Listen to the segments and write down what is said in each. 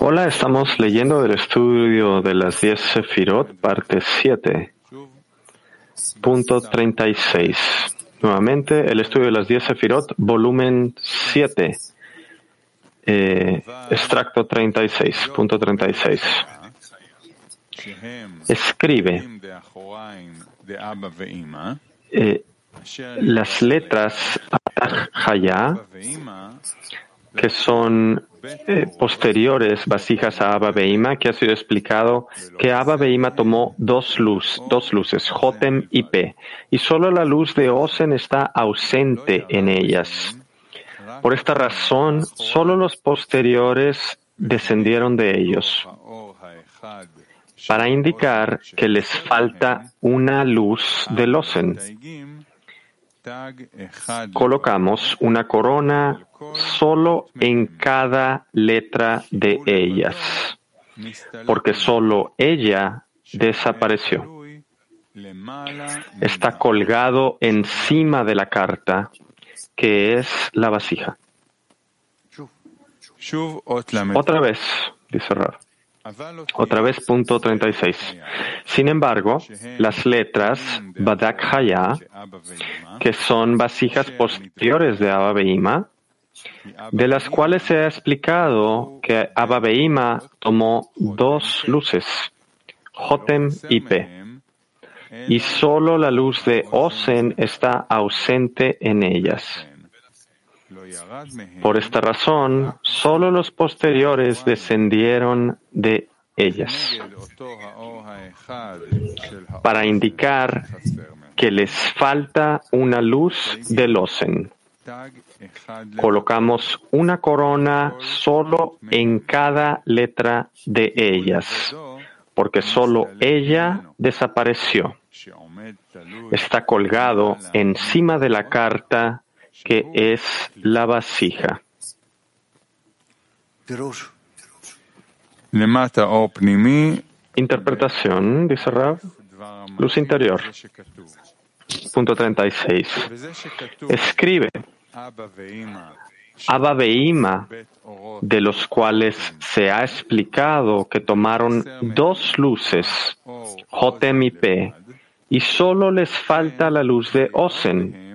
Hola, estamos leyendo el estudio de las 10 Sefirot, parte 7, punto 36. Nuevamente, el estudio de las 10 Sefirot, volumen 7, eh, extracto 36, punto 36. Escribe. Eh, las letras Haya, que son eh, posteriores vasijas a Abba Beima, que ha sido explicado que Abba Beima tomó dos, luz, dos luces, Jotem y P, y solo la luz de Osen está ausente en ellas. Por esta razón, solo los posteriores descendieron de ellos, para indicar que les falta una luz del Osen colocamos una corona solo en cada letra de ellas, porque solo ella desapareció. Está colgado encima de la carta, que es la vasija. Otra vez, dice Rav. Otra vez, punto 36. Sin embargo, las letras Badak Haya, que son vasijas posteriores de Abba Beima, de las cuales se ha explicado que Abba Beima tomó dos luces, Jotem y P, y solo la luz de Osen está ausente en ellas. Por esta razón, solo los posteriores descendieron de ellas, para indicar que les falta una luz del Osen. Colocamos una corona solo en cada letra de ellas, porque solo ella desapareció. Está colgado encima de la carta que es la vasija. Interpretación, dice Rav, luz interior. Punto 36. Escribe Abba Beima, de los cuales se ha explicado que tomaron dos luces, Jotem y P, y solo les falta la luz de Osen,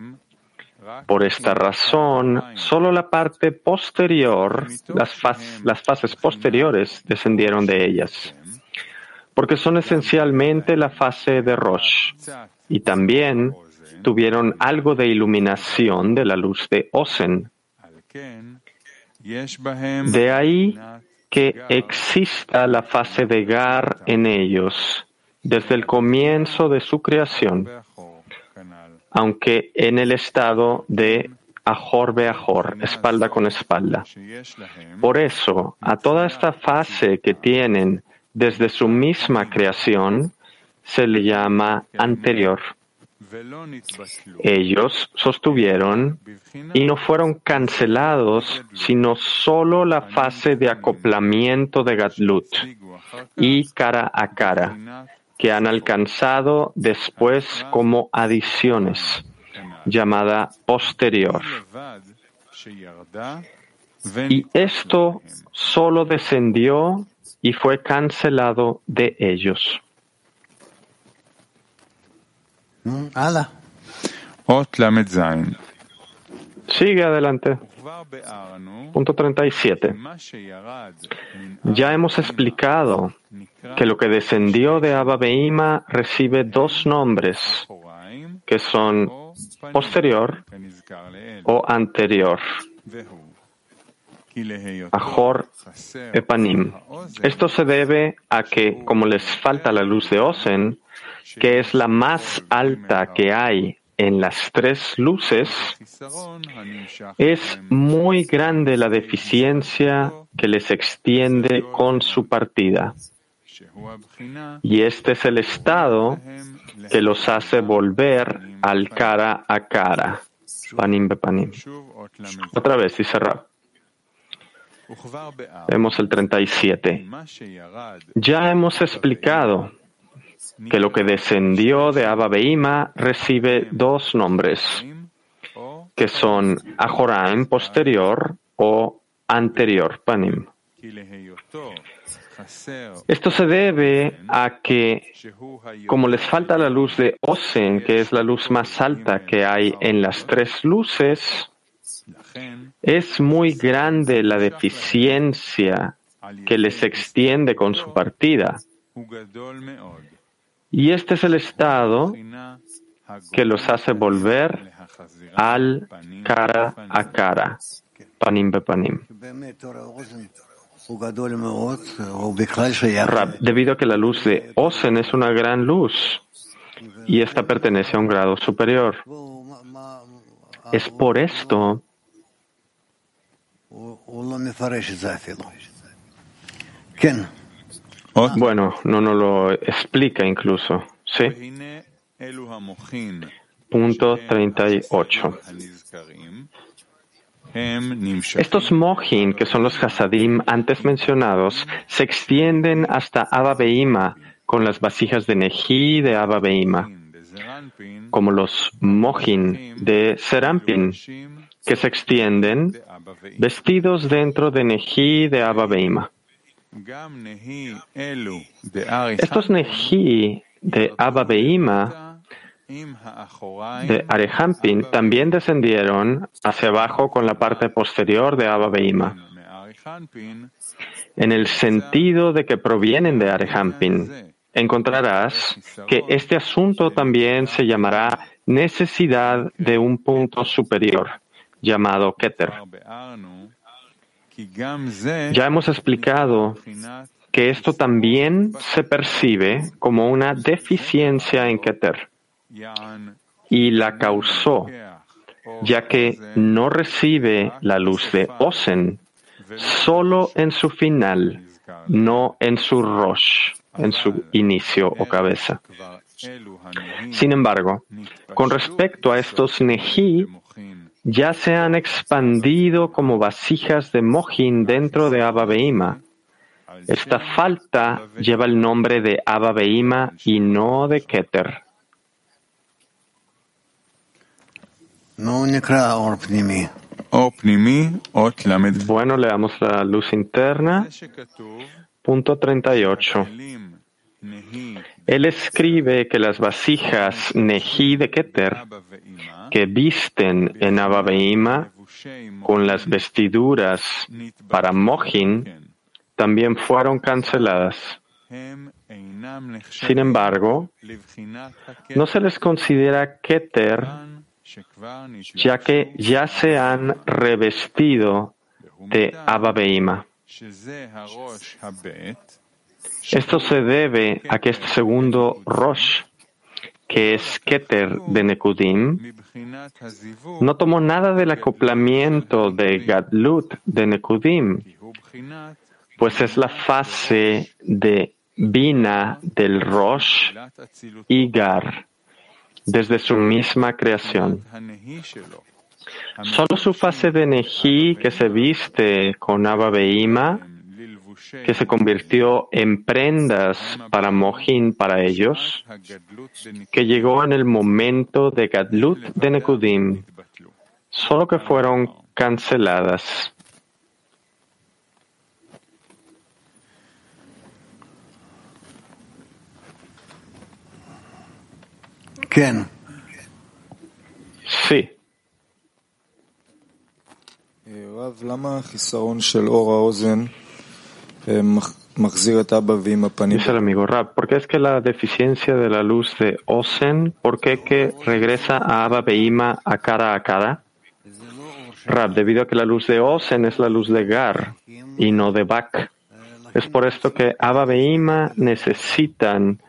por esta razón, solo la parte posterior, las, fases posteriores descendieron de ellas, porque son esencialmente la fase de Rosh, y también tuvieron algo de iluminación de la luz de Osen. De ahí que exista la fase de Gar en ellos desde el comienzo de su creación aunque en el estado de ajor beajor, espalda con espalda. Por eso, a toda esta fase que tienen desde su misma creación, se le llama anterior. Ellos sostuvieron y no fueron cancelados, sino solo la fase de acoplamiento de Gatlut y cara a cara, que han alcanzado después como adiciones, llamada posterior. Y esto solo descendió y fue cancelado de ellos. Sigue adelante. Punto 37. Ya hemos explicado que lo que descendió de Abba Beima recibe dos nombres, que son posterior o anterior. Epanim. Esto se debe a que, como les falta la luz de Osen, que es la más alta que hay en las tres luces, es muy grande la deficiencia que les extiende con su partida. Y este es el estado que los hace volver al cara a cara. Panim. Otra vez, dice Rab. Vemos el 37. Ya hemos explicado que lo que descendió de Abba Beima recibe dos nombres, que son Ajoraim posterior o anterior, Panim. Esto se debe a que, como les falta la luz de Osen, que es la luz más alta que hay en las tres luces, es muy grande la deficiencia que les extiende con su partida. Y este es el estado que los hace volver al cara a cara, panim panim. Debido a que la luz de Osen es una gran luz y esta pertenece a un grado superior. Es por esto bueno, no nos lo explica incluso. Sí. Punto 38. Estos mohin, que son los hasadim antes mencionados, se extienden hasta Abba Beima con las vasijas de Neji de Abba Beima, como los mohin de Serampin, que se extienden vestidos dentro de Neji de Abba Beima. Estos Neji de Abba Beima de Arehampin también descendieron hacia abajo con la parte posterior de Abba Beima, en el sentido de que provienen de Arehampin. Encontrarás que este asunto también se llamará necesidad de un punto superior, llamado Keter. Ya hemos explicado que esto también se percibe como una deficiencia en Keter y la causó, ya que no recibe la luz de Osen solo en su final, no en su Rosh, en su inicio o cabeza. Sin embargo, con respecto a estos Nehi, ya se han expandido como vasijas de Mohin dentro de Abba Beima. Esta falta lleva el nombre de Abba Beima y no de Keter. Bueno, leamos la luz interna. Punto 38. Él escribe que las vasijas Nehi de Keter que visten en Abba con las vestiduras para Mohin también fueron canceladas. Sin embargo, no se les considera Keter ya que ya se han revestido de Abba Esto se debe a que este segundo Rosh que es Keter de Nekudim, no tomó nada del acoplamiento de Gadlut de Nekudim, pues es la fase de Bina del Rosh y Gar, desde su misma creación. Solo su fase de Nehi, que se viste con Abba Beima, que se convirtió en prendas para Mohin para ellos, que llegó en el momento de Gadlut de Nekudim, solo que fueron canceladas. ¿Quién? Sí. Dice el amigo Rab, ¿por qué es que la deficiencia de la luz de Osen, por qué que regresa a Abba Beima a cara a cara? Rab, debido a que la luz de Osen es la luz de Gar y no de Bak. Es por esto que Abba Beima necesitan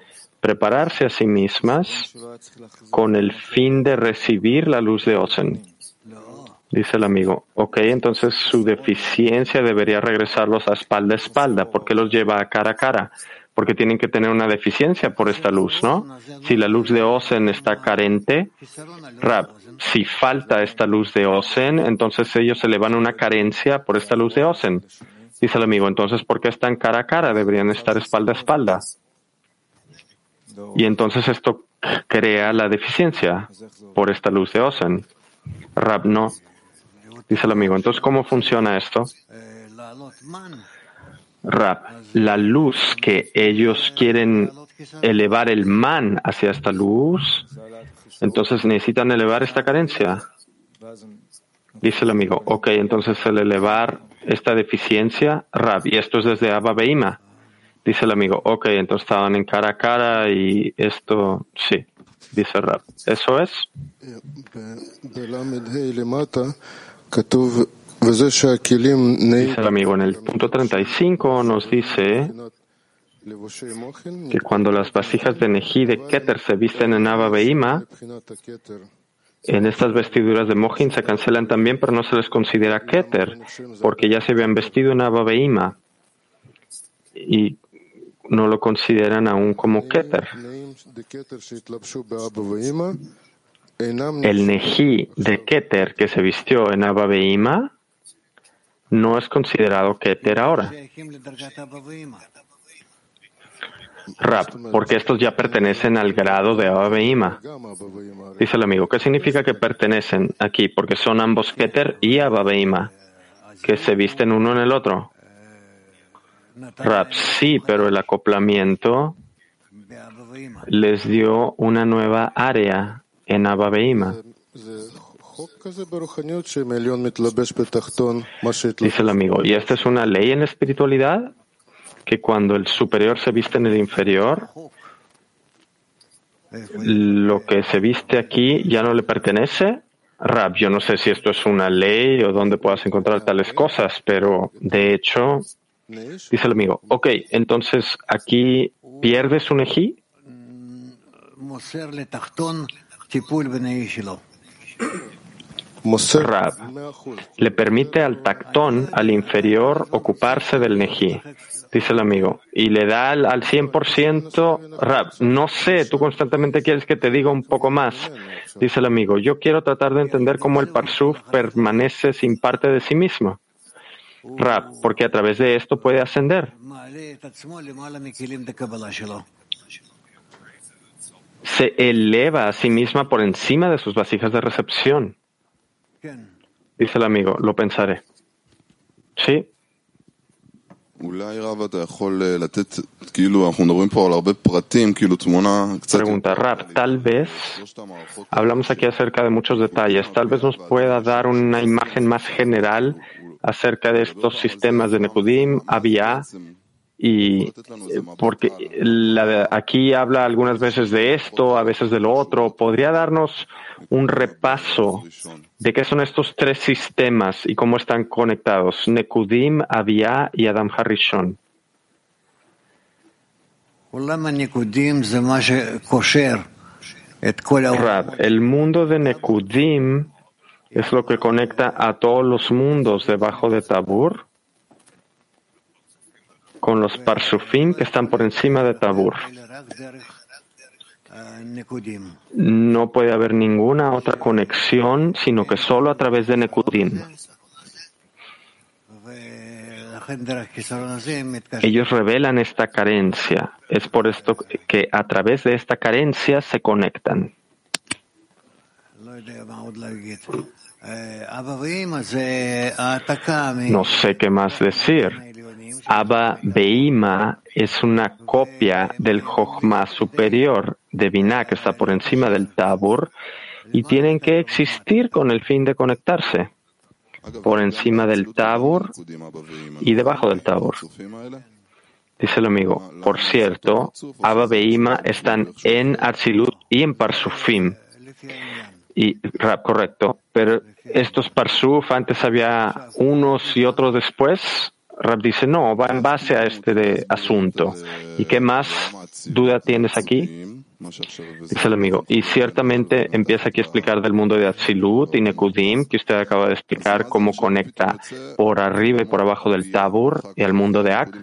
prepararse a sí mismas con el fin de recibir la luz de Osen. Dice el amigo, ok, entonces su deficiencia debería regresarlos a espalda a espalda. ¿Por qué los lleva a cara a cara? Porque tienen que tener una deficiencia por esta luz, ¿no? Si la luz de Osen está carente, Rab, si falta esta luz de Osen, entonces ellos se le van una carencia por esta luz de Osen. Dice el amigo, entonces, ¿por qué están cara a cara? Deberían estar espalda a espalda. Y entonces esto crea la deficiencia por esta luz de Osen. Rab, no. Dice el amigo. Entonces, ¿cómo funciona esto? Rab, la luz que ellos quieren elevar el man hacia esta luz, entonces necesitan elevar esta carencia. Dice el amigo, ok, entonces el elevar esta deficiencia, Rab, y esto es desde Abba Beima. Dice el amigo, ok, entonces estaban en cara a cara y esto, sí, dice Rab. ¿Eso es? Dice el amigo, en el punto 35 nos dice que cuando las vasijas de Neji de Keter se visten en Abba Beima, en estas vestiduras de Mohin se cancelan también, pero no se les considera Keter, porque ya se habían vestido en Abba Beima y no lo consideran aún como Keter. El Neji de Keter que se vistió en Abba Beima no es considerado Keter ahora. Rab, porque estos ya pertenecen al grado de Abba Dice el amigo, ¿qué significa que pertenecen aquí? Porque son ambos Keter y Abba que se visten uno en el otro. Rab, sí, pero el acoplamiento les dio una nueva área en Abba Dice el amigo, ¿y esta es una ley en espiritualidad? Que cuando el superior se viste en el inferior, lo que se viste aquí ya no le pertenece. Rab, yo no sé si esto es una ley o dónde puedas encontrar tales cosas, pero de hecho, dice el amigo, ok, entonces aquí pierdes un ejí. Rab le permite al tactón, al inferior, ocuparse del neji, dice el amigo, y le da al, al 100%, Rab, no sé, tú constantemente quieres que te diga un poco más, dice el amigo, yo quiero tratar de entender cómo el parsuf permanece sin parte de sí mismo. Rab, porque a través de esto puede ascender. Se eleva a sí misma por encima de sus vasijas de recepción. Dice el amigo, lo pensaré. Sí. Pregunta Rap, tal vez hablamos aquí acerca de muchos detalles, tal vez nos pueda dar una imagen más general acerca de estos sistemas de Nekudim, Abia y eh, porque aquí habla algunas veces de esto, a veces de lo otro. ¿Podría darnos un repaso de qué son estos tres sistemas y cómo están conectados? Nekudim, Avia y Adam Harishon. El mundo de Nekudim es lo que conecta a todos los mundos debajo de Tabur con los parsufim que están por encima de Tabur. No puede haber ninguna otra conexión, sino que solo a través de Nekudim. Ellos revelan esta carencia. Es por esto que a través de esta carencia se conectan. No sé qué más decir. Abba Beima es una copia del Jochma superior de Binah que está por encima del Tabur y tienen que existir con el fin de conectarse por encima del Tabur y debajo del Tabur. Dice el amigo, por cierto, Abba Beima están en Atzilut y en Parsufim. Y rap, correcto, pero estos Parsuf antes había unos y otros después. Rab dice, no, va en base a este asunto. ¿Y qué más duda tienes aquí? Dice el amigo. Y ciertamente empieza aquí a explicar del mundo de Atzilut y Nekudim, que usted acaba de explicar cómo conecta por arriba y por abajo del Tabur y al mundo de Ak.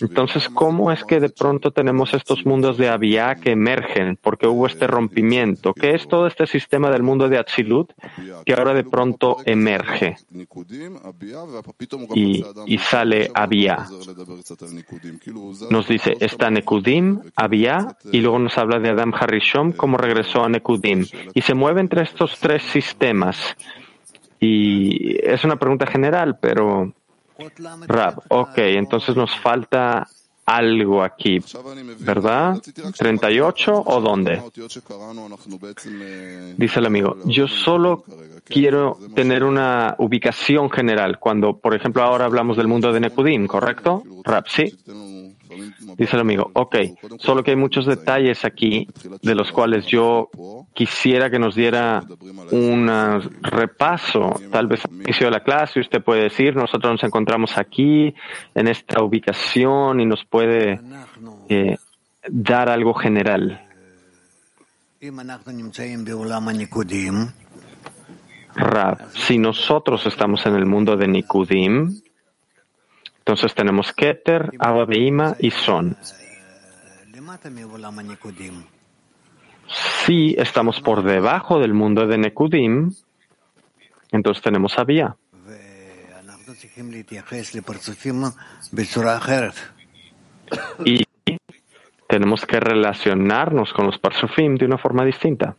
Entonces, ¿cómo es que de pronto tenemos estos mundos de Abiyah que emergen? Porque hubo este rompimiento. ¿Qué es todo este sistema del mundo de Atzilut que ahora de pronto emerge? Y, y sale Abiyah. Nos dice, está Nekudim, Abiyah, y luego nos habla de de Adam Harishon, cómo regresó a Nekudim. Y se mueve entre estos tres sistemas. Y es una pregunta general, pero Rab, ok, entonces nos falta algo aquí, ¿verdad? ¿38 o dónde? Dice el amigo, yo solo quiero tener una ubicación general cuando, por ejemplo, ahora hablamos del mundo de Nekudim, ¿correcto? Rab, sí. Dice el amigo, ok, solo que hay muchos detalles aquí de los cuales yo quisiera que nos diera un repaso, tal vez al inicio de la clase usted puede decir, nosotros nos encontramos aquí, en esta ubicación y nos puede eh, dar algo general. Rab, si nosotros estamos en el mundo de Nikudim, entonces tenemos Keter, Abba y Son. Si estamos por debajo del mundo de Nekudim, entonces tenemos Abia. Y tenemos que relacionarnos con los Parsufim de una forma distinta.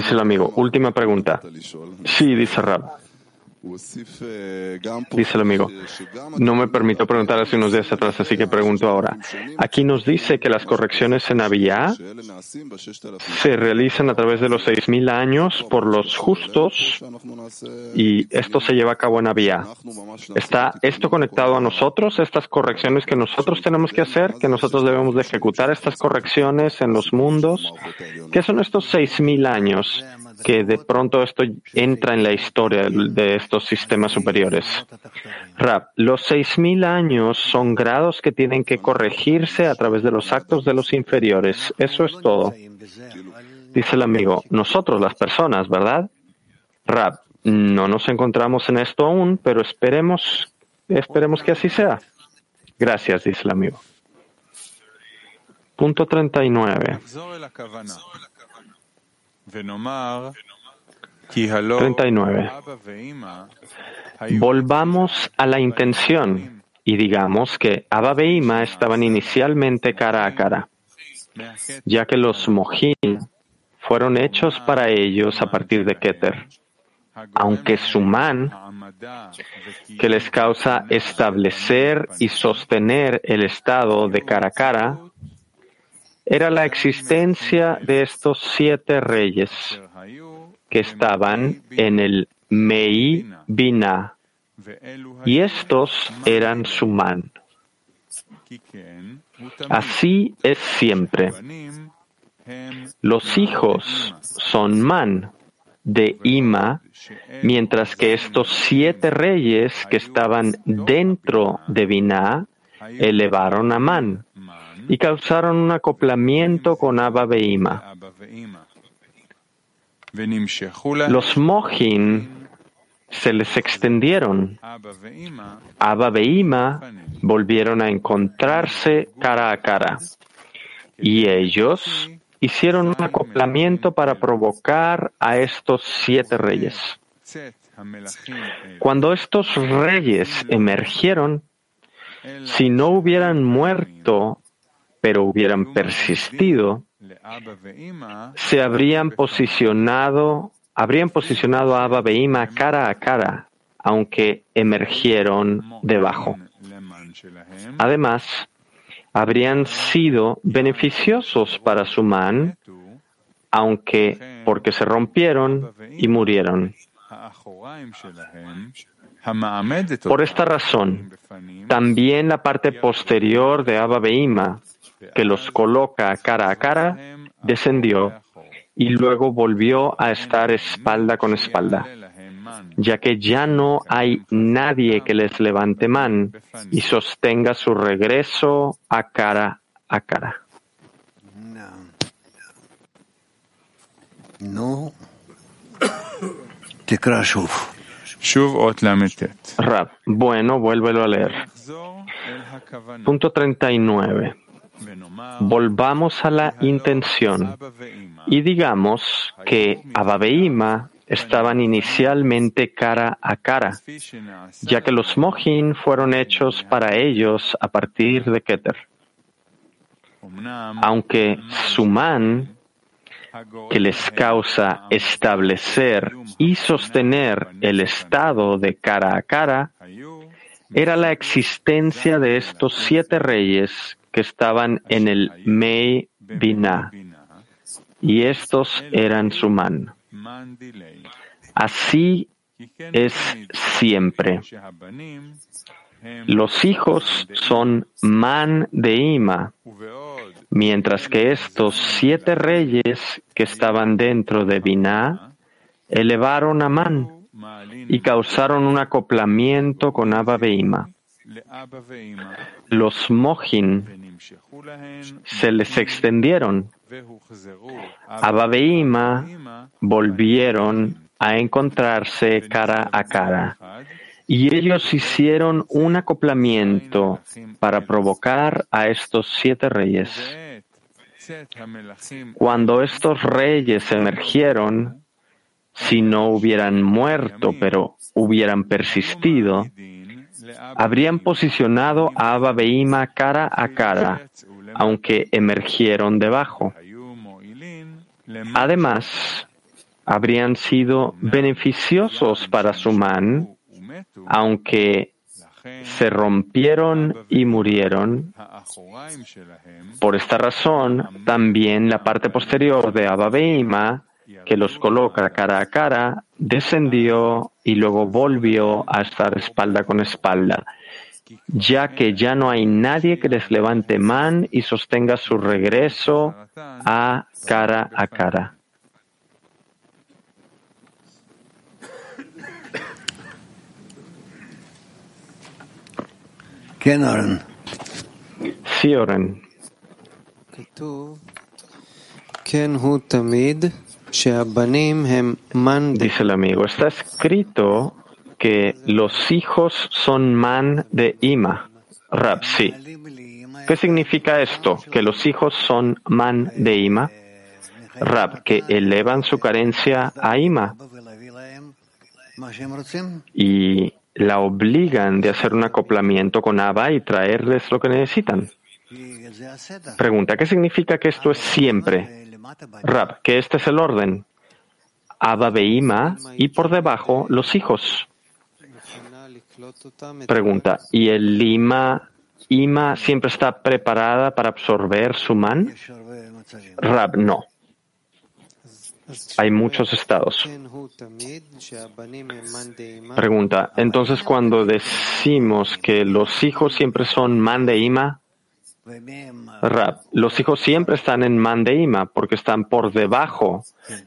Dice el amigo, última pregunta. Sí, dice Rab. Dice el amigo, no me permito preguntar hace unos días atrás, así que pregunto ahora. Aquí nos dice que las correcciones en Abiyá se realizan a través de los seis mil años por los justos y esto se lleva a cabo en Abiyá. ¿Está esto conectado a nosotros, estas correcciones que nosotros tenemos que hacer, que nosotros debemos de ejecutar estas correcciones en los mundos? ¿Qué son estos seis mil años? Que de pronto esto entra en la historia de estos sistemas superiores. Rap, los 6.000 años son grados que tienen que corregirse a través de los actos de los inferiores. Eso es todo. Dice el amigo, nosotros las personas, ¿verdad? Rap, no nos encontramos en esto aún, pero esperemos, esperemos que así sea. Gracias, dice el amigo. Punto 39. 39. Volvamos a la intención y digamos que Abba e Ima estaban inicialmente cara a cara, ya que los Mohin fueron hechos para ellos a partir de Keter. Aunque Suman, que les causa establecer y sostener el estado de cara a cara, era la existencia de estos siete reyes que estaban en el Mei Bina, y estos eran su man. Así es siempre. Los hijos son man de Ima, mientras que estos siete reyes que estaban dentro de Binah elevaron a man y causaron un acoplamiento con Abba Beima. Los Mohin se les extendieron. Abba Beima volvieron a encontrarse cara a cara. Y ellos hicieron un acoplamiento para provocar a estos siete reyes. Cuando estos reyes emergieron, si no hubieran muerto pero hubieran persistido, se habrían posicionado, habrían posicionado a Abba Beima cara a cara, aunque emergieron debajo. Además, habrían sido beneficiosos para su man, aunque porque se rompieron y murieron. Por esta razón, también la parte posterior de Abba Beima que los coloca cara a cara, descendió y luego volvió a estar espalda con espalda, ya que ya no hay nadie que les levante man y sostenga su regreso a cara a cara. No. Rab, bueno, vuélvelo a leer. Punto 39. Volvamos a la intención y digamos que Ababeima estaban inicialmente cara a cara, ya que los Mohin fueron hechos para ellos a partir de Keter. Aunque Suman, que les causa establecer y sostener el estado de cara a cara, era la existencia de estos siete reyes que estaban en el Mei Binah, y estos eran Suman. Así es siempre. Los hijos son man de Ima, mientras que estos siete reyes que estaban dentro de Binah elevaron a man y causaron un acoplamiento con Abba Beima. Los Mohin se les extendieron. Abba Beima volvieron a encontrarse cara a cara y ellos hicieron un acoplamiento para provocar a estos siete reyes. Cuando estos reyes emergieron, si no hubieran muerto, pero hubieran persistido, habrían posicionado a Abba Beima cara a cara, aunque emergieron debajo. Además, habrían sido beneficiosos para su man aunque se rompieron y murieron. Por esta razón, también la parte posterior de Abba que los coloca cara a cara, descendió y luego volvió a estar espalda con espalda, ya que ya no hay nadie que les levante man y sostenga su regreso a cara a cara. Sí, Oren. Dice el amigo, está escrito que los hijos son man de Ima. Rab, sí. ¿Qué significa esto? Que los hijos son man de Ima. Rab, que elevan su carencia a Ima. Y la obligan de hacer un acoplamiento con Abba y traerles lo que necesitan. Pregunta, ¿qué significa que esto es siempre? Rab, que este es el orden. Abba y por debajo los hijos. Pregunta, ¿y el Lima, Ima siempre está preparada para absorber su man? Rab, no. Hay muchos estados. Pregunta, entonces cuando decimos que los hijos siempre son man de ima, los hijos siempre están en man de ima porque están por debajo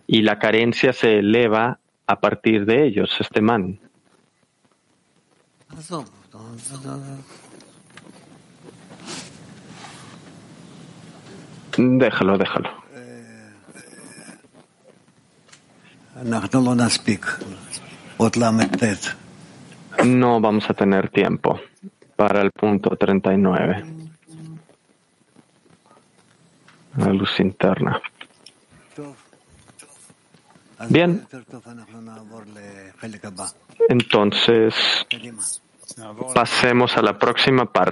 y la carencia se eleva a partir de ellos, este man. Déjalo, déjalo. No vamos a tener tiempo para el punto 39. La luz interna. Bien. Entonces, pasemos a la próxima parte.